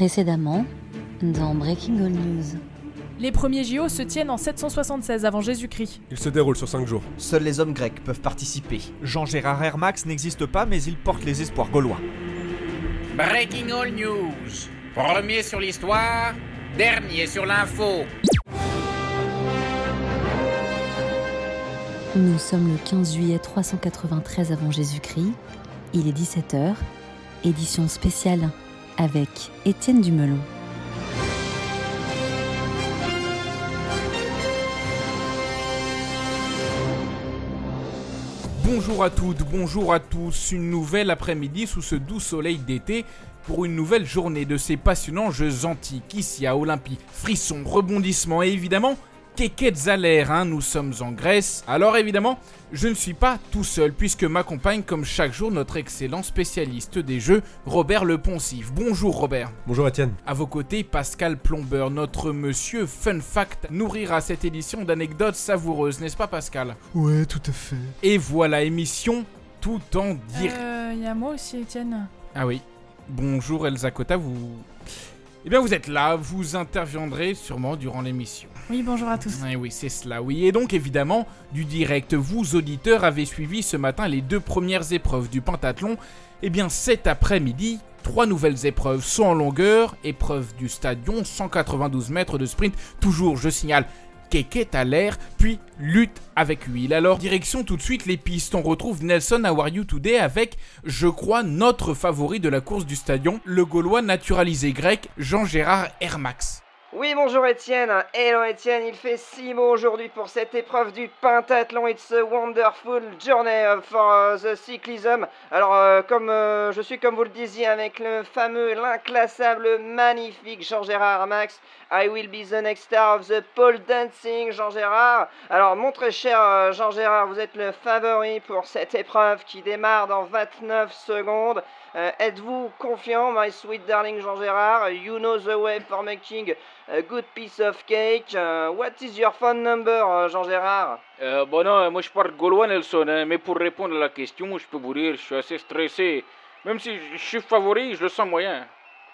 Précédemment, dans Breaking All News. Les premiers JO se tiennent en 776 avant Jésus-Christ. Il se déroule sur 5 jours. Seuls les hommes grecs peuvent participer. Jean-Gérard Hermax n'existe pas, mais il porte les espoirs gaulois. Breaking All News. Premier sur l'histoire, dernier sur l'info. Nous sommes le 15 juillet 393 avant Jésus-Christ. Il est 17h. Édition spéciale avec Étienne Dumelon. Bonjour à toutes, bonjour à tous. Une nouvelle après-midi sous ce doux soleil d'été pour une nouvelle journée de ces passionnants jeux antiques ici à Olympie. Frissons, rebondissements et évidemment Keketzalère, hein, nous sommes en Grèce. Alors évidemment, je ne suis pas tout seul puisque m'accompagne comme chaque jour notre excellent spécialiste des jeux, Robert Le Poncif. Bonjour Robert. Bonjour Étienne. À vos côtés, Pascal Plombeur, notre monsieur Fun Fact, nourrira cette édition d'anecdotes savoureuses, n'est-ce pas Pascal? Ouais, tout à fait. Et voilà, émission tout en direct. Euh, y a moi aussi, Étienne. Ah oui. Bonjour Elsa Cota, vous... Eh bien vous êtes là, vous interviendrez sûrement durant l'émission. Oui, bonjour à tous. Eh oui, c'est cela, oui. Et donc évidemment, du direct, vous auditeurs avez suivi ce matin les deux premières épreuves du pentathlon. Eh bien cet après-midi, trois nouvelles épreuves sont en longueur. Épreuve du stadion, 192 mètres de sprint, toujours, je signale, Keket à l'air, puis lutte avec huile. Alors, direction tout de suite les pistes. On retrouve Nelson How Are You Today avec, je crois, notre favori de la course du stadion, le Gaulois naturalisé grec Jean-Gérard Hermax. Oui, bonjour Étienne. Hello Étienne, il fait si beau aujourd'hui pour cette épreuve du pentathlon. It's a wonderful journey for the cyclism. Alors, euh, comme euh, je suis, comme vous le disiez, avec le fameux, l'inclassable, le magnifique Jean-Gérard Max, I will be the next star of the pole dancing, Jean-Gérard. Alors, mon très cher euh, Jean-Gérard, vous êtes le favori pour cette épreuve qui démarre dans 29 secondes. Euh, Êtes-vous confiant, my sweet darling Jean-Gérard You know the way for making a good piece of cake. Uh, what is your phone number, euh, Jean-Gérard Euh, bon, non, moi je parle gaulois, Nelson, hein, mais pour répondre à la question, je peux vous dire, je suis assez stressé. Même si je je suis favori, je le sens moyen.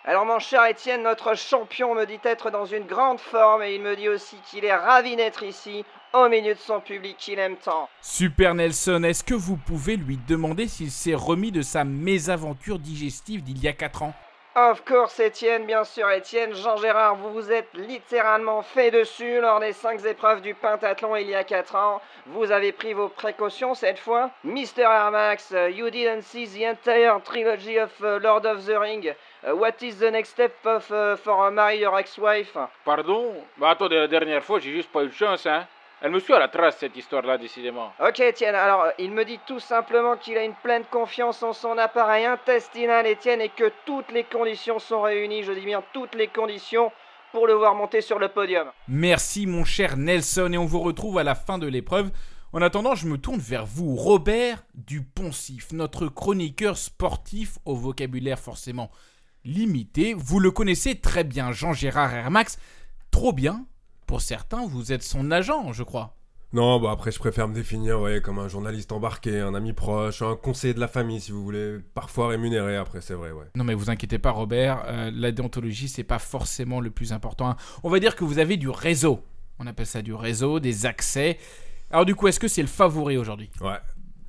Alors mon cher Étienne, notre champion me dit être dans une grande forme et il me dit aussi qu'il est ravi d'être ici, au milieu de son public qu'il aime tant. Super Nelson, est-ce que vous pouvez lui demander s'il s'est remis de sa mésaventure digestive d'il y a 4 ans? Of course Étienne, bien sûr Étienne, Jean-Gérard, vous vous êtes littéralement fait dessus lors des 5 épreuves du pentathlon il y a 4 ans. Vous avez pris vos précautions cette fois. Mr. Armax, uh, you didn't see the entire trilogy of uh, Lord of the Ring. Uh, what is the next step of, uh, for marry your ex-wife? Pardon? Bah attends, la dernière fois, j'ai juste pas eu de chance, hein. Elle me suit à la trace, cette histoire-là, décidément. Ok Étienne, alors euh, il me dit tout simplement qu'il a une pleine confiance en son appareil intestinal Étienne et que toutes les conditions sont réunies, je dis bien toutes les conditions pour le voir monter sur le podium. Merci mon cher Nelson et on vous retrouve à la fin de l'épreuve. En attendant, je me tourne vers vous, Robert Duponcif, notre chroniqueur sportif au vocabulaire forcément limité. Vous le connaissez très bien, Jean-Gérard Hermax. Trop bien. Pour certains, vous êtes son agent, je crois. Non, bah après je préfère me définir ouais, comme un journaliste embarqué, un ami proche, un conseiller de la famille si vous voulez, parfois rémunéré après c'est vrai ouais. Non mais vous inquiétez pas Robert, euh, la déontologie c'est pas forcément le plus important. On va dire que vous avez du réseau. On appelle ça du réseau, des accès. Alors du coup, est-ce que c'est le favori aujourd'hui? Ouais.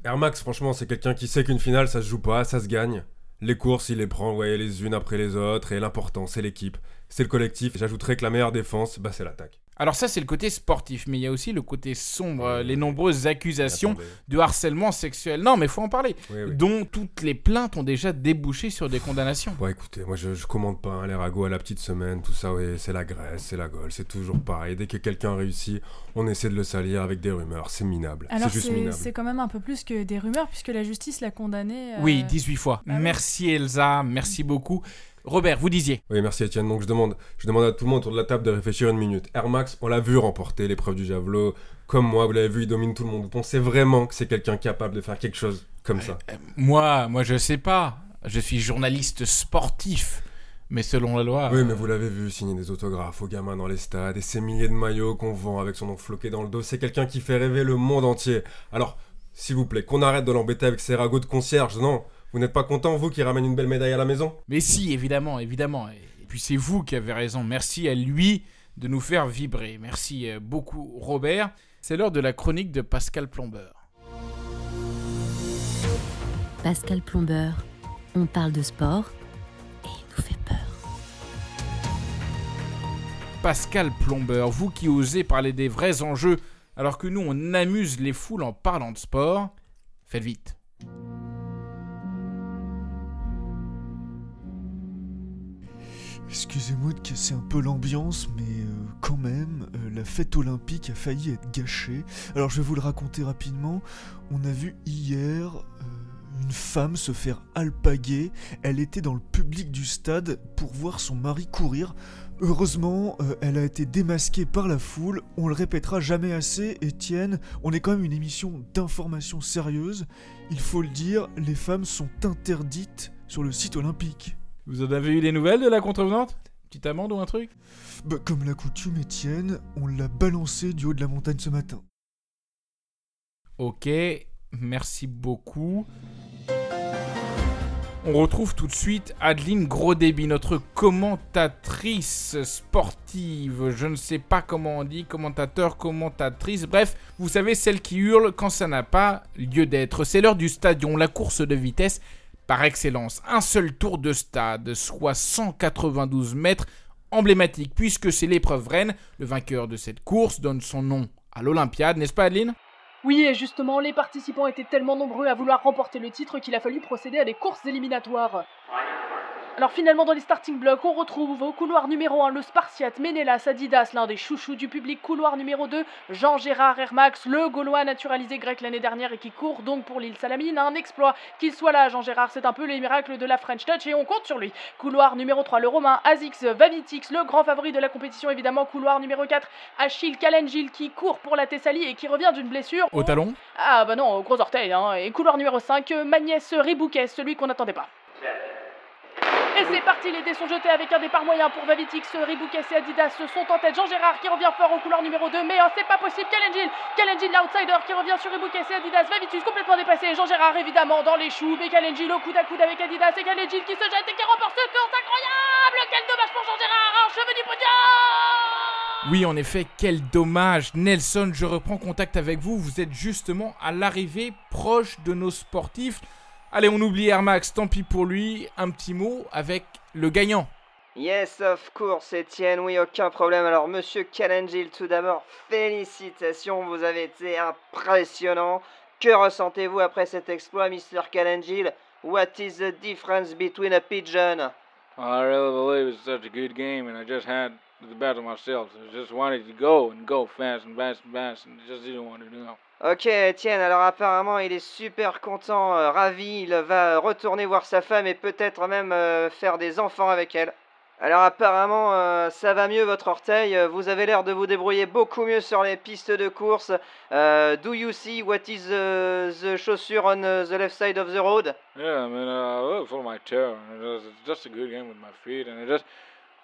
Air Max franchement c'est quelqu'un qui sait qu'une finale ça se joue pas, ça se gagne. Les courses il les prend ouais, les unes après les autres et l'important c'est l'équipe, c'est le collectif. J'ajouterais que la meilleure défense bah c'est l'attaque. Alors ça c'est le côté sportif, mais il y a aussi le côté sombre, euh, les nombreuses accusations Attendez. de harcèlement sexuel. Non mais faut en parler. Oui, oui. Dont toutes les plaintes ont déjà débouché sur des condamnations. Bon écoutez, moi je, je commande pas hein, les ragots à la petite semaine, tout ça, ouais, c'est la Grèce, c'est la Gaule, c'est toujours pareil. Dès que quelqu'un réussit, on essaie de le salir avec des rumeurs, c'est minable. Alors C'est juste c'est minable. c'est quand même un peu plus que des rumeurs puisque la justice l'a condamné. euh, Oui, 18 fois. oui. Merci Elsa, merci beaucoup. Robert, vous disiez. Oui, merci Étienne. Donc je demande, je demande à tout le monde autour de la table de réfléchir une minute. Air Max, on l'a vu remporter l'épreuve du javelot. Comme moi, vous l'avez vu, il domine tout le monde. Vous pensez vraiment que c'est quelqu'un capable de faire quelque chose comme ça Euh, Moi, moi je sais pas. Je suis journaliste sportif. Mais selon la loi. Oui, euh, mais vous l'avez vu signer des autographes aux gamins dans les stades et ces milliers de maillots qu'on vend avec son nom floqué dans le dos. C'est quelqu'un qui fait rêver le monde entier. Alors, s'il vous plaît, qu'on arrête de l'embêter avec ses ragots de concierge. Non, vous n'êtes pas content, vous, qui ramène une belle médaille à la maison? Mais si, évidemment, évidemment. Et puis c'est vous qui avez raison. Merci à lui de nous faire vibrer. Merci euh, beaucoup Robert. C'est l'heure de la chronique de Pascal Plombeur. Pascal Plombeur, on parle de sport et il nous fait peur. Pascal Plombeur, vous qui osez parler des vrais enjeux alors que nous on amuse les foules en parlant de sport, faites vite. Excusez-moi de casser un peu l'ambiance, mais euh, quand même, euh, la fête olympique a failli être gâchée. Alors je vais vous le raconter rapidement. On a vu hier euh, une femme se faire alpaguer. Elle était dans le public du stade pour voir son mari courir. Heureusement, elle a été démasquée par la foule. On le répétera jamais assez, Étienne. On est quand même une émission d'information sérieuse. Il faut le dire, les femmes sont interdites sur le site olympique. Vous en avez eu des nouvelles de la contrevenante? Petite amende ou un truc? Bah, comme la coutume, Étienne, on l'a balancé du haut de la montagne ce matin. Ok, merci beaucoup. On retrouve tout de suite Adeline Gros-Débit, notre commentatrice sportive. Je ne sais pas comment on dit, commentateur, commentatrice. Bref, vous savez, celle qui hurle quand ça n'a pas lieu d'être. C'est l'heure du stadion, la course de vitesse par excellence. Un seul tour de stade, soit 192 mètres, emblématique, puisque c'est l'épreuve reine. Le vainqueur de cette course donne son nom à l'Olympiade, n'est-ce pas Adeline? Oui, et justement, les participants étaient tellement nombreux à vouloir remporter le titre qu'il a fallu procéder à des courses éliminatoires. Alors finalement dans les starting blocks, on retrouve au couloir numéro 1 le Spartiate Ménélas Adidas, l'un des chouchous du public. Couloir numéro 2, Jean-Gérard Hermax, le Gaulois naturalisé grec l'année dernière et qui court donc pour l'île Salamine. Un exploit qu'il soit là, Jean-Gérard, c'est un peu les miracles de la French Touch et on compte sur lui. Couloir numéro 3, le Romain Azix Vavitix, le grand favori de la compétition évidemment. Couloir numéro 4, Achille Kalengil qui court pour la Thessalie et qui revient d'une blessure. Au talon? Ah bah non, au gros orteil. Hein. Et couloir numéro 5, Magnès Ribouquet, celui qu'on n'attendait pas. Et c'est parti, les dés sont jetés avec un départ moyen pour Vavitix, Ribouquet et Adidas sont en tête. Jean-Gérard qui revient fort au couloir numéro 2, mais oh, c'est pas possible. Kalengil, Kalengil l'outsider qui revient sur Ribouquet et Adidas. Vavitix complètement dépassé. Jean-Gérard évidemment dans les choux, mais Kalengil au coude à coude avec Adidas et Kalengil qui se jette et qui remporte ce course incroyable. Quel dommage pour Jean-Gérard, un cheveu du podium. Oui, en effet, quel dommage. Nelson, je reprends contact avec vous. Vous êtes justement à l'arrivée proche de nos sportifs. Allez, on oublie Air Max, tant pis pour lui. Un petit mot avec le gagnant. Yes, of course, Étienne, oui, aucun problème. Alors, monsieur Kalengil, tout d'abord, félicitations, vous avez été impressionnant. Que ressentez-vous après cet exploit, Mr. Kalengil What is the difference between a pigeon? I really believe it's such a good game, and I just had the best of myself. I just wanted to go and go fast and fast and fast, and just didn't want to do it. Ok, Étienne, alors apparemment il est super content, euh, ravi, il va retourner voir sa femme et peut-être même euh, faire des enfants avec elle. Alors apparemment euh, ça va mieux votre orteil, vous avez l'air de vous débrouiller beaucoup mieux sur les pistes de course. do you see what is the chaussure on the left side of the road? Yeah, I mean, uh, of my toe, was just a good game with my feet, and I just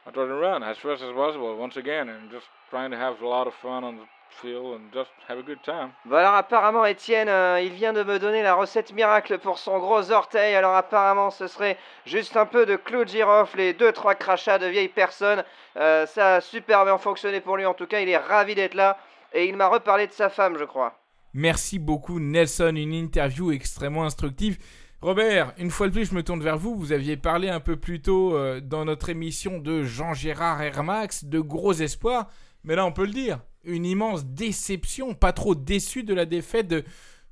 I tried to run as fast as possible once again, and just trying to have a lot of fun on the feel and just have a good time. Bon alors apparemment Étienne, euh, il vient de me donner la recette miracle pour son gros orteil. Alors apparemment ce serait juste un peu de clou de girofle et deux trois crachats de vieilles personnes. Euh, ça a super bien fonctionné pour lui en tout cas. Il est ravi d'être là et il m'a reparlé de sa femme, je crois. Merci beaucoup Nelson, une interview extrêmement instructive. Robert, une fois de plus, je me tourne vers vous. Vous aviez parlé un peu plus tôt euh, dans notre émission de Jean-Gérard Hermax, de gros espoirs. Mais là, on peut le dire, une immense déception, pas trop déçu de la défaite de,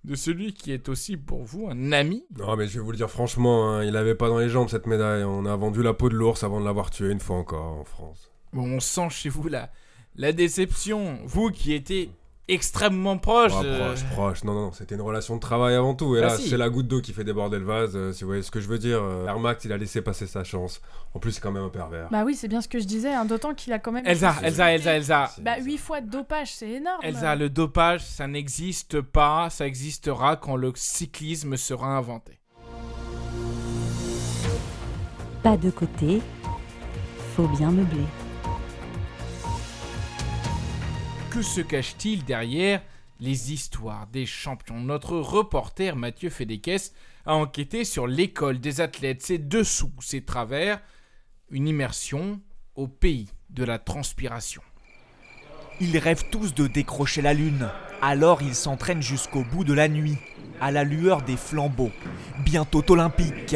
de celui qui est aussi pour vous un ami. Non, mais je vais vous le dire franchement, hein, il avait pas dans les jambes cette médaille. On a vendu la peau de l'ours avant de l'avoir tué une fois encore en France. Bon, on sent chez vous la, la déception. Vous qui étiez extrêmement proche. Ah, proche, proche. Non, non, c'était une relation de travail avant tout. Et bah là, c'est la goutte d'eau qui fait déborder le vase, euh, si vous voyez ce que je veux dire. Euh, Max, il a laissé passer sa chance. En plus, c'est quand même un pervers. Bah oui, c'est bien ce que je disais, hein, d'autant qu'il a quand même. Elsa, Elsa, Elsa, Elsa. Bah, 8 fois de dopage, c'est énorme. Elsa, le dopage, ça n'existe pas. Ça existera quand le cyclisme sera inventé. Pas de côté, faut bien meubler. Que se cache-t-il derrière les histoires des champions? Notre reporter Mathieu Fédéquès a enquêté sur l'école des athlètes, ses dessous, ses travers. une immersion au pays de la transpiration. Ils rêvent tous de décrocher la lune. Alors ils s'entraînent jusqu'au bout de la nuit, à la lueur des flambeaux. Bientôt olympique.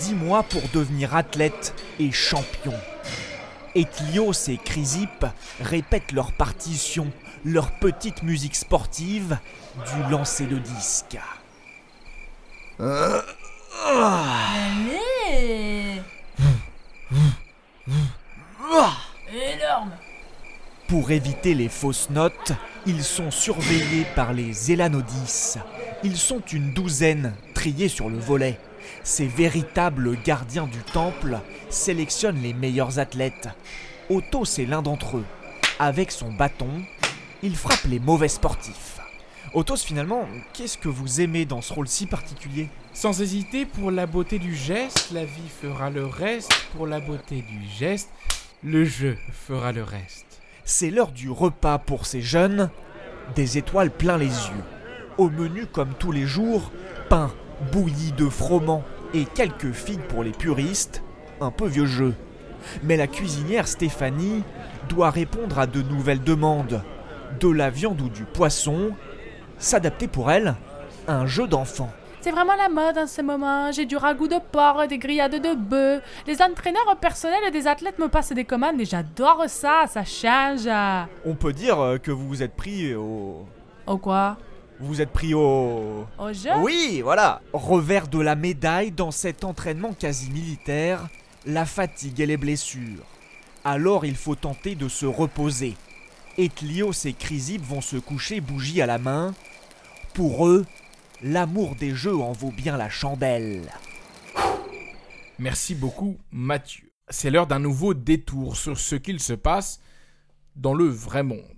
Dix mois pour devenir athlète et champion. Etlios et Chrysippe répètent leur partition, leur petite musique sportive du lancer de disque. Allez Énorme Pour éviter les fausses notes, ils sont surveillés par les Élanodis. Ils sont une douzaine, triés sur le volet. Ces véritables gardiens du temple sélectionnent les meilleurs athlètes. Otto, c'est l'un d'entre eux. Avec son bâton, il frappe les mauvais sportifs. Otos, finalement, qu'est-ce que vous aimez dans ce rôle si particulier? Sans hésiter, pour la beauté du geste, la vie fera le reste. Pour la beauté du geste, le jeu fera le reste. C'est l'heure du repas pour ces jeunes. Des étoiles plein les yeux. Au menu, comme tous les jours, pain, bouilli de froment et quelques figues pour les puristes. Un peu vieux jeu. Mais la cuisinière Stéphanie doit répondre à de nouvelles demandes. De la viande ou du poisson, s'adapter pour elle à un jeu d'enfant. C'est vraiment la mode en ce moment. J'ai du ragoût de porc, des grillades de bœuf. Les entraîneurs personnels des athlètes me passent des commandes et j'adore ça, ça change. On peut dire euh, que vous vous êtes pris au... Au quoi? Vous vous êtes pris au... Au jeu? Oui, voilà Revers de la médaille dans cet entraînement quasi militaire, la fatigue et les blessures. Alors il faut tenter de se reposer. Etlios et Chrysippe vont se coucher bougie à la main. Pour eux, l'amour des jeux en vaut bien la chandelle. Merci beaucoup, Mathieu. C'est l'heure d'un nouveau détour sur ce qu'il se passe dans le vrai monde.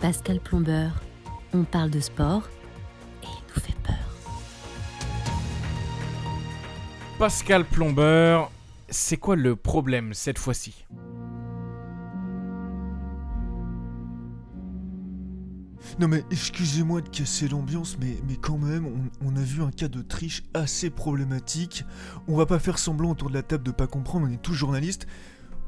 Pascal Plombeur, on parle de sport et il nous fait peur. Pascal Plombeur, c'est quoi le problème cette fois-ci? Non mais excusez-moi de casser l'ambiance, mais, mais quand même, on, on a vu un cas de triche assez problématique. On va pas faire semblant autour de la table de pas comprendre, on est tous journalistes.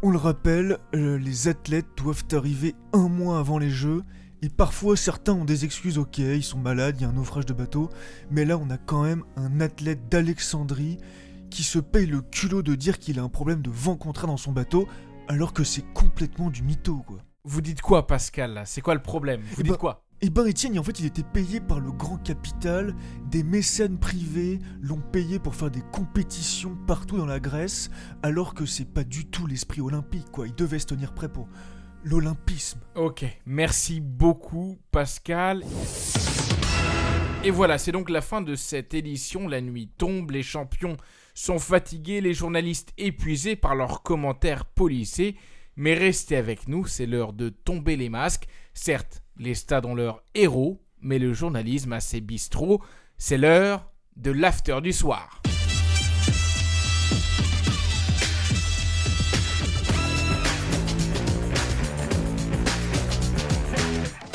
On le rappelle, euh, les athlètes doivent arriver un mois avant les Jeux, et parfois certains ont des excuses, ok, ils sont malades, il y a un naufrage de bateau, mais là on a quand même un athlète d'Alexandrie qui se paye le culot de dire qu'il a un problème de vent contraire dans son bateau, alors que c'est complètement du mytho quoi. Vous dites quoi, Pascal C'est quoi le problème? Vous Eh dites ben- quoi? Eh ben Étienne, en fait, il était payé par le grand capital, des mécènes privés l'ont payé pour faire des compétitions partout dans la Grèce, alors que c'est pas du tout l'esprit olympique, quoi. Il devait se tenir prêt pour l'olympisme. Ok, merci beaucoup, Pascal. Et voilà, c'est donc la fin de cette édition. La nuit tombe, les champions sont fatigués, les journalistes épuisés par leurs commentaires polissés. Mais restez avec nous, c'est l'heure de tomber les masques. Certes, les stades ont leurs héros, mais le journalisme a ses bistrots. C'est l'heure de l'after du soir.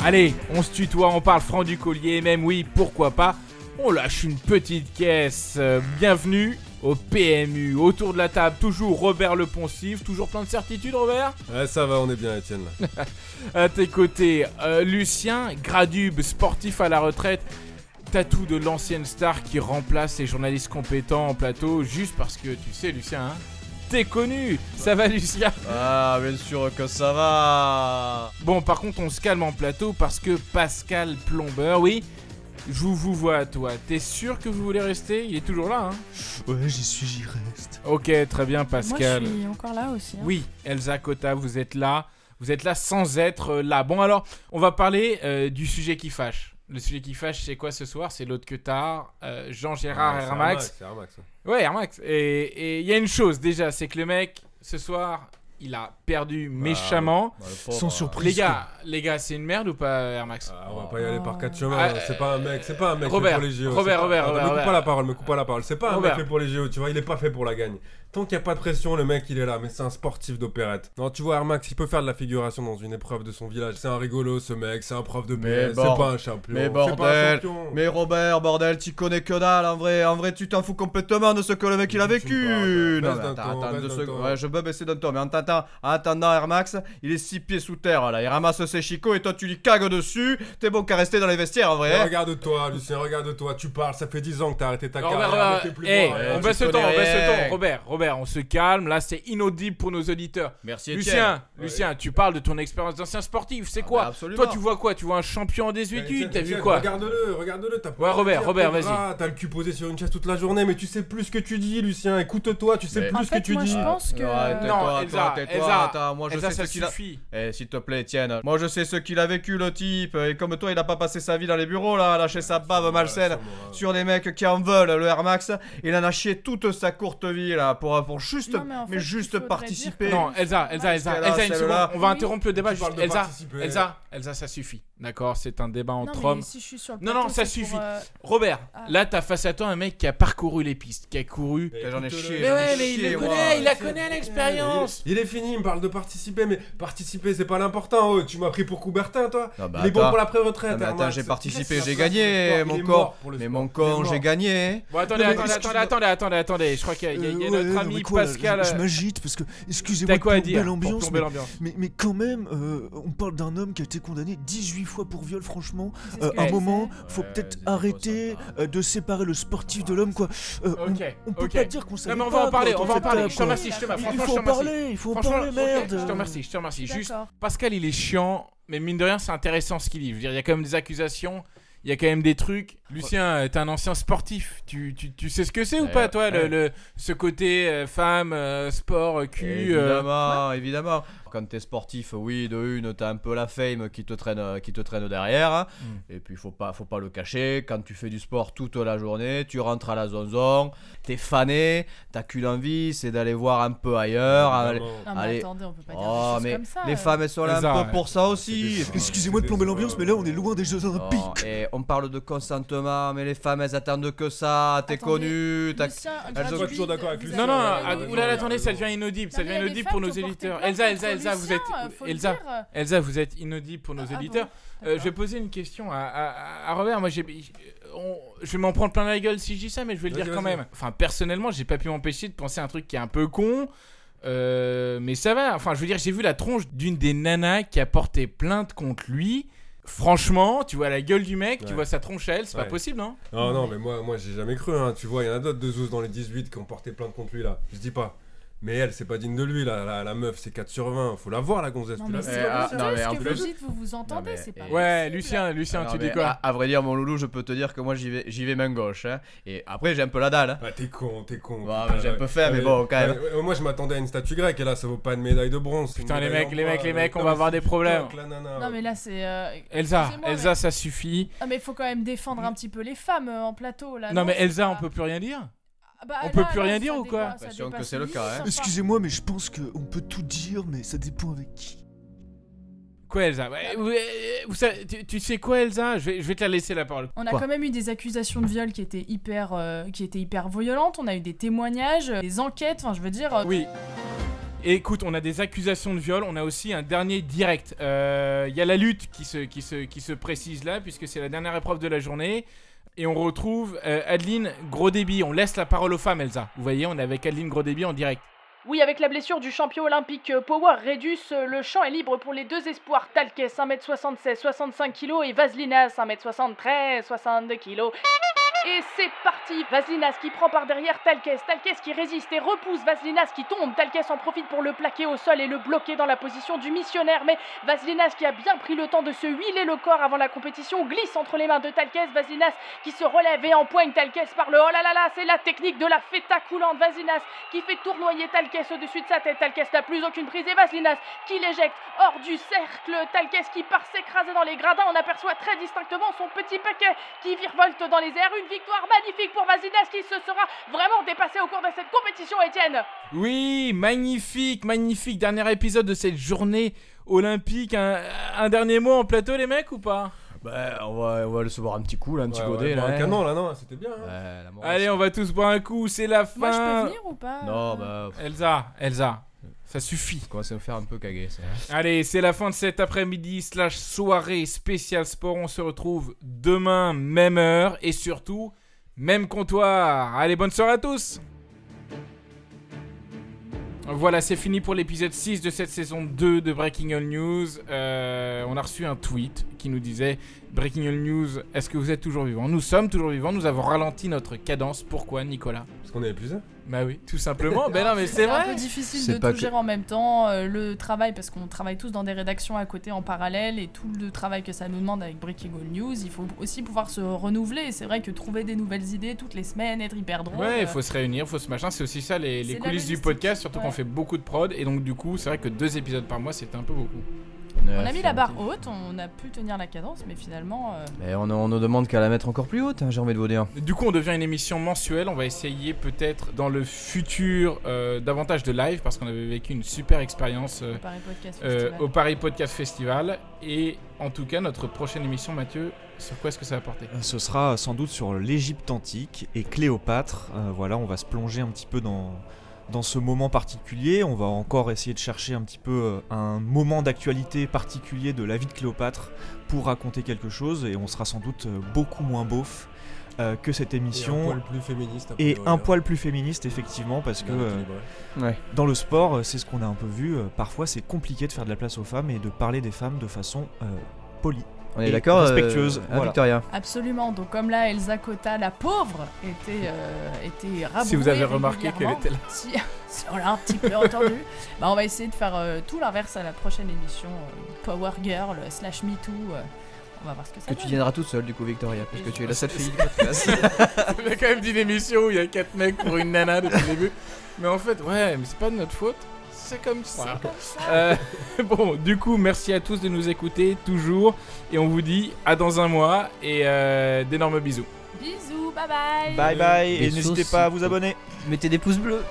Allez, on se tutoie, on parle franc du collier, même oui, pourquoi pas. On lâche une petite caisse. Euh, bienvenue au PMU. Autour de la table, toujours Robert Le Poncif. Toujours plein de certitudes, Robert Ouais, ça va, on est bien, Étienne. là. À tes côtés, euh, Lucien, Gradube, sportif à la retraite. Tatou de l'ancienne star qui remplace les journalistes compétents en plateau juste parce que tu sais, Lucien, hein, t'es connu. Ça va, Lucien? Ah, bien sûr que ça va Bon, par contre, on se calme en plateau parce que Pascal Plombeur, oui, je vous vois, toi. T'es sûr que vous voulez rester? Il est toujours là, hein Ouais, j'y suis, j'y reste. Ok, très bien, Pascal. Moi, je suis encore là aussi. hein. Oui, Elsa Cota, vous êtes là. Vous êtes là sans être euh, là. Bon, alors, on va parler euh, du sujet qui fâche. Le sujet qui fâche, c'est quoi ce soir? C'est l'autre que tard, euh, Jean-Gérard Ouais, Hermax. Ouais, Air Max. Et et il y a une chose déjà, c'est que le mec, ce soir, il a perdu méchamment. Bah, le pauvre, Sans euh, surprise. Les gars, les gars, c'est une merde ou pas Air Max Ah, on va pas y aller par quatre chemins. Ah, hein. c'est pas un mec, c'est pas un mec Robert, fait pour les JO. Robert, pas- Robert, Robert, Me coupe pas la parole, me coupe pas la parole. C'est pas un Robert. mec fait pour les JO, tu vois, il est pas fait pour la gagne. Tant qu'il n'y a pas de pression, le mec il est là, mais c'est un sportif d'opérette. Non, tu vois, Air Max, il peut faire de la figuration dans une épreuve de son village. C'est un rigolo ce mec, c'est un prof de PS, bord- c'est pas un champion. Mais c'est pas un bordel, champion. mais Robert, bordel, tu connais que dalle en vrai. En vrai, tu t'en fous complètement de ce que le mec il a vécu. Non, mais attends, attends deux secondes. Ouais, je peux baisser d'un ton, mais en attendant, en attendant, Air Max, il est six pieds sous terre là. Il ramasse ses chicots et toi tu lui cagues dessus. T'es bon qu'à rester dans les vestiaires en vrai. Hein. Regarde-toi, Lucien, regarde-toi, tu parles, ça fait 10 ans que t'as arrêté ta Robert, carrière. Robert, bon, on hein. tu baisse le ton, connais on baisse le rien. ton. Robert, Robert, on se calme. Là, c'est inaudible pour nos auditeurs. Merci. Lucien, Lucien, tu parles de ton expérience d'ancien sportif. C'est Ah, quoi bah. Toi, tu vois quoi? Tu vois un champion en Mais 18 Étienne, T'as vu quoi? Regarde-le, regarde-le. Ouais, Robert, dire, Robert, vas-y. T'as le cul posé sur une chaise toute la journée, mais tu sais plus ce que tu dis, Lucien. Écoute-toi, tu sais Mais- plus En ce que tu moi, dis. je pense que. Ouais, Non, Elsa, Elsa, moi je sais ce qu'il a. Eh, s'il te plaît, Étienne. Moi, je sais ce qu'il a vécu, le type. Et comme toi, il a pas passé sa vie dans les bureaux, là, à lâcher sa bave malsaine sur des mecs qui en veulent, le Air Max. Il en a chié toute sa courte vie, là, pour, pour juste, Non, mais en fait, juste participer. Non, Elsa, Elsa, Elsa, Elsa, une seconde. On va Oui. interrompre le débat. Juste- Elsa. Elsa, Elsa, ça suffit. D'accord, c'est un débat entre hommes. si je suis sur le Non, non, ça suffit. euh, Robert, Ah. là, t'as face à toi un mec qui a parcouru les pistes, qui a couru. Mais J'en ai chié, Mais ai ouais, mais il le connaît, il la connaît l'expérience. Il, est fini, il me parle de participer, mais participer c'est pas l'important. oh. Tu m'as pris pour Coubertin, toi bah, Il est bon pour la pré-retraite. Attends, j'ai participé, j'ai gagné, mon corps. Mais mon mort. j'ai gagné. Bon, attendez, attendez, attendez, attendez, attendez. Je crois qu'il y a, il y notre ami quoi, Pascal. Je, je m'agite parce que, excusez-moi, pour l'ambiance, plomber mais, mais, mais quand même, euh, on parle d'un homme qui a été condamné 18 fois pour viol, franchement. Euh, à un moment, faut Ouais, peut-être arrêter ça. euh, de séparer le sportif de l'homme, quoi. Euh, on- on, peut pas dire qu'on savait Non, mais on va en parler, on va en parler. Je te remercie, je te remercie. Il Franchement, faut en parler, il faut en Franchement, parler, merde. Je te remercie, je te remercie. Juste. Pascal, il est chiant, mais mine de rien, c'est intéressant ce qu'il dit. Je veux dire, il y a quand même des accusations, il y a quand même des trucs. Lucien, t'es un ancien sportif. Tu, tu, tu sais ce que c'est ou Ouais, pas, toi, le, ouais. le- ce côté euh, femme, euh, sport, cul euh, Évidemment, évidemment. Quand t'es sportif, oui, de une, t'as un peu la fame qui te traîne, qui te traîne derrière. hein. Mm. Et puis, faut pas, faut pas le cacher. Quand tu fais du sport toute la journée, tu rentres à la zonzon, t'es fané, t'as qu'une envie, c'est d'aller voir un peu ailleurs. aller- Évidemment. Non, mais Allez. attendez, on peut pas dire Oh, des choses mais comme ça. les euh. femmes, elles sont là Elsa, un ouais. peu pour ça aussi. Excusez-moi de plomber l'ambiance, mais là, on est loin des Jeux Olympiques. Oh, et on parle de consentement, mais les femmes, elles attendent que ça. T'es connu, t'as elles sont toujours d'accord avec vous Lucien. Non, non, ah, attendez, ça devient inaudible, ça devient inaudible pour nos éditeurs. Elsa, contre Elsa, Elsa, vous êtes. euh, le Elsa, dire. Elsa, vous êtes inaudible pour nos Ah bon éditeurs. Euh, je vais poser une question à, à, à Robert. Moi, j'ai, on- je vais m'en prendre plein la gueule si je dis ça, mais je vais le dire quand même. Enfin, personnellement, j'ai pas pu m'empêcher de penser à un truc qui est un peu con. euh, mais ça va. Enfin, je veux dire, j'ai vu la tronche d'une des nanas qui a porté plainte contre lui. Franchement, tu vois la gueule du mec, tu vois sa tronche à elle, c'est pas possible, non Non, non, mais moi, moi j'ai jamais cru. Hein. Tu vois, il y en a d'autres de Zouz dans les 18 qui ont porté plainte contre lui là. Je dis pas. Mais elle, c'est pas digne de lui là. La, la meuf, c'est 4 sur 20. Faut la voir la gonzesse. Non, tu mais l'as c'est Eh, ah, non, mais en que plus- vous dites, vous vous entendez, c'est pas Ouais, possible. Lucien, Lucien, Non, tu dis quoi à, à vrai dire, mon loulou, je peux te dire que moi j'y vais, j'y vais main gauche. hein. Et après, j'ai un peu la dalle. hein. Ah, t'es con, t'es con. Ouais, putain, mais j'ai un ouais. peu fait, mais Ouais, bon, quand même. ouais, ouais, moi, je m'attendais à une statue grecque et là, ça vaut pas une médaille de bronze. Putain, les mecs, les mecs, les mecs, on non, va mais avoir des problèmes. Non, mais là, c'est. euh, Elsa, Elsa, ça suffit. Ah, mais il faut quand même défendre un petit peu les femmes euh, en plateau là. Non, mais Elsa, on peut plus rien dire bah, on là, peut plus là, rien dire ou quoi L'impression que c'est le cas, hein. Excusez-moi, mais je pense qu'on peut tout dire, mais ça dépend avec qui. Quoi, Elsa? Ouais, vous, euh, vous savez- tu, tu sais quoi, Elsa? Je vais, je vais te la laisser la parole. On a Quoi? quand même eu des accusations de viol qui étaient hyper, euh, qui étaient hyper violentes. On a eu des témoignages, euh, des enquêtes. Enfin, je veux dire. euh, Oui. Écoute, on a des accusations de viol, on a aussi un dernier direct. Euh, Il y a la lutte qui se, qui, se, qui se précise là, puisque c'est la dernière épreuve de la journée. Et on retrouve euh, Adeline Gros Débit. On laisse la parole aux femmes, Elsa. Vous voyez, on est avec Adeline Gros Débit en direct. Oui, avec la blessure du champion olympique euh, Power Redus, euh, le champ est libre pour les deux espoirs Talkes 1m76, 65 kg et Vaslinas 1m73, 62 kg. Et c'est parti. Vaslinas qui prend par derrière Talkes, Talkes qui résiste et repousse Vaslinas qui tombe, Talkes en profite pour le plaquer au sol et le bloquer dans la position du missionnaire, mais Vaslinas qui a bien pris le temps de se huiler le corps avant la compétition glisse entre les mains de Talkes, Vaslinas qui se relève et empoigne Talkes par le oh là là là, c'est la technique de la feta coulante, Vaslinas qui fait tournoyer Talkes au-dessus de sa tête, Talkes n'a plus aucune prise et Vaslinas qui l'éjecte hors du cercle, Talkes qui part s'écraser dans les gradins, on aperçoit très distinctement son petit paquet qui virevolte dans les airs, victoire magnifique pour Vasilas qui se sera vraiment dépassé au cours de cette compétition, Étienne. Oui, magnifique, magnifique. Dernier épisode de cette journée olympique. Un, un dernier mot en plateau, les mecs, ou pas? Bah, on va, on va se boire un petit coup là, un petit Ouais, godet ouais, là. un canon là, non, c'était bien. hein. Ouais, la morale, Allez, on va tous boire un coup, c'est la fin. Moi, je peux venir ou pas? Non, bah, Elsa, Elsa, ça suffit. à me faire un peu caguer. ça. Allez, c'est la fin de cet après-midi slash soirée spécial sport. On se retrouve demain, même heure et surtout, même comptoir. Allez, bonne soirée à tous Voilà, c'est fini pour l'épisode 6 de cette saison 2 de Breaking All News. Euh, on a reçu un tweet qui nous disait Breaking All News, est-ce que vous êtes toujours vivants? Nous sommes toujours vivants, nous avons ralenti notre cadence. Pourquoi, Nicolas? Parce qu'on est épuisé. Bah oui, tout simplement. ben non, mais c'est un peu vrai difficile C'est de tout que- gérer en même temps. euh, le travail, parce qu'on travaille tous dans des rédactions à côté en parallèle, et tout le travail que ça nous demande avec Breaking All News, il faut aussi pouvoir se renouveler. C'est vrai que trouver des nouvelles idées toutes les semaines, être hyper drôle. Ouais, il euh, faut se réunir, il faut se machin. C'est aussi ça les, C'est coulisses du podcast, surtout qu'on fait beaucoup de prod. Et donc, du coup, c'est vrai que deux épisodes par mois, c'était un peu beaucoup. On a mis la barre haute, on a pu tenir la cadence, mais finalement. euh, Mais on, on nous demande qu'à la mettre encore plus haute, hein, j'ai envie de vous dire. Du coup, on devient une émission mensuelle. On va essayer peut-être dans le futur euh, davantage de live parce qu'on avait vécu une super expérience euh, Paris Podcast euh, Festival. au Paris Podcast Festival. Et en tout cas, notre prochaine émission, Mathieu, sur quoi est-ce que ça va porter Ce sera sans doute sur l'Égypte antique et Cléopâtre. Euh, voilà, on va se plonger un petit peu dans, dans ce moment particulier. On va encore essayer de chercher un petit peu euh, un moment d'actualité particulier de la vie de Cléopâtre pour raconter quelque chose. Et on sera sans doute euh, beaucoup moins beauf euh, que cette Et un émission. poil plus féministe. Et un hein. poil plus féministe, effectivement, parce que euh. Ouais. dans le sport, c'est ce qu'on a un peu vu. euh, Parfois, c'est compliqué de faire de la place aux femmes et de parler des femmes de façon euh, polie. On est d'accord euh, respectueuse, hein, voilà. Victoria Absolument. Donc comme là, Elsa Cotta, la pauvre, était, euh, était rabrouée Si vous avez remarqué qu'elle était là. Si, si on l'a un petit peu entendu. Bah, on va essayer de faire euh, tout l'inverse à la prochaine émission. euh, Power Girl euh, slash Me Too. euh, on va voir ce que ça Que tu viendras toute seule du coup Victoria, parce que tu es la seule fille du podcast. On a quand même dit une émission où il y a quatre mecs pour une nana depuis le début. Mais en fait, ouais, mais c'est pas de notre faute. C'est comme ça. Euh, bon, du coup, merci à tous de nous écouter toujours. Et on vous dit à dans un mois et euh, d'énormes bisous. Bisous, bye bye. Bye bye, et n'hésitez pas à vous abonner. Mettez des pouces bleus